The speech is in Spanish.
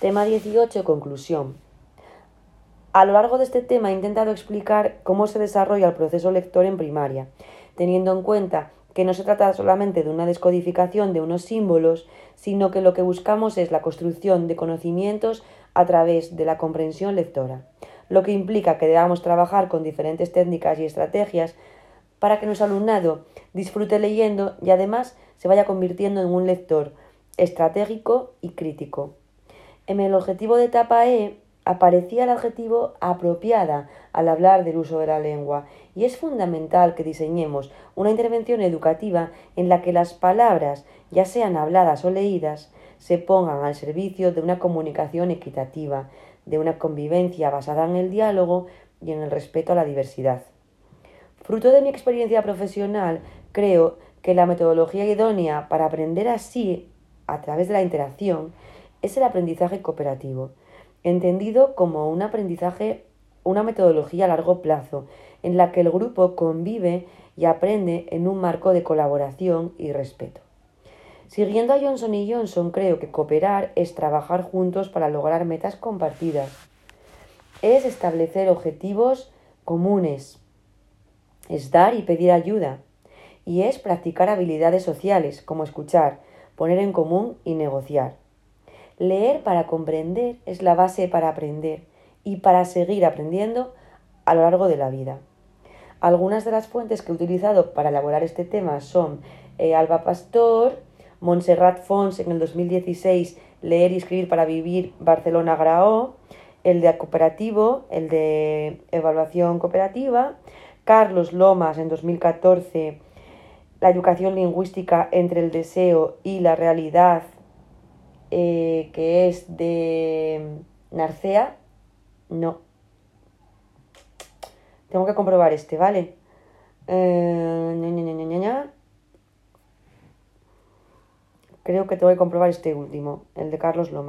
Tema 18. Conclusión. A lo largo de este tema he intentado explicar cómo se desarrolla el proceso lector en primaria, teniendo en cuenta que no se trata solamente de una descodificación de unos símbolos, sino que lo que buscamos es la construcción de conocimientos a través de la comprensión lectora, lo que implica que debamos trabajar con diferentes técnicas y estrategias para que nuestro alumnado disfrute leyendo y además se vaya convirtiendo en un lector estratégico y crítico. En el objetivo de etapa E aparecía el adjetivo apropiada al hablar del uso de la lengua y es fundamental que diseñemos una intervención educativa en la que las palabras, ya sean habladas o leídas, se pongan al servicio de una comunicación equitativa, de una convivencia basada en el diálogo y en el respeto a la diversidad. Fruto de mi experiencia profesional, creo que la metodología idónea para aprender así, a través de la interacción, es el aprendizaje cooperativo entendido como un aprendizaje, una metodología a largo plazo, en la que el grupo convive y aprende en un marco de colaboración y respeto. Siguiendo a Johnson y Johnson, creo que cooperar es trabajar juntos para lograr metas compartidas. Es establecer objetivos comunes. Es dar y pedir ayuda. Y es practicar habilidades sociales como escuchar, poner en común y negociar. Leer para comprender es la base para aprender y para seguir aprendiendo a lo largo de la vida. Algunas de las fuentes que he utilizado para elaborar este tema son eh, Alba Pastor, Montserrat Fons en el 2016, Leer y escribir para vivir, Barcelona Graó, el de cooperativo, el de evaluación cooperativa, Carlos Lomas en 2014, La educación lingüística entre el deseo y la realidad eh, que es de Narcea. No. Tengo que comprobar este, ¿vale? Eh, Creo que tengo que comprobar este último, el de Carlos Lomas.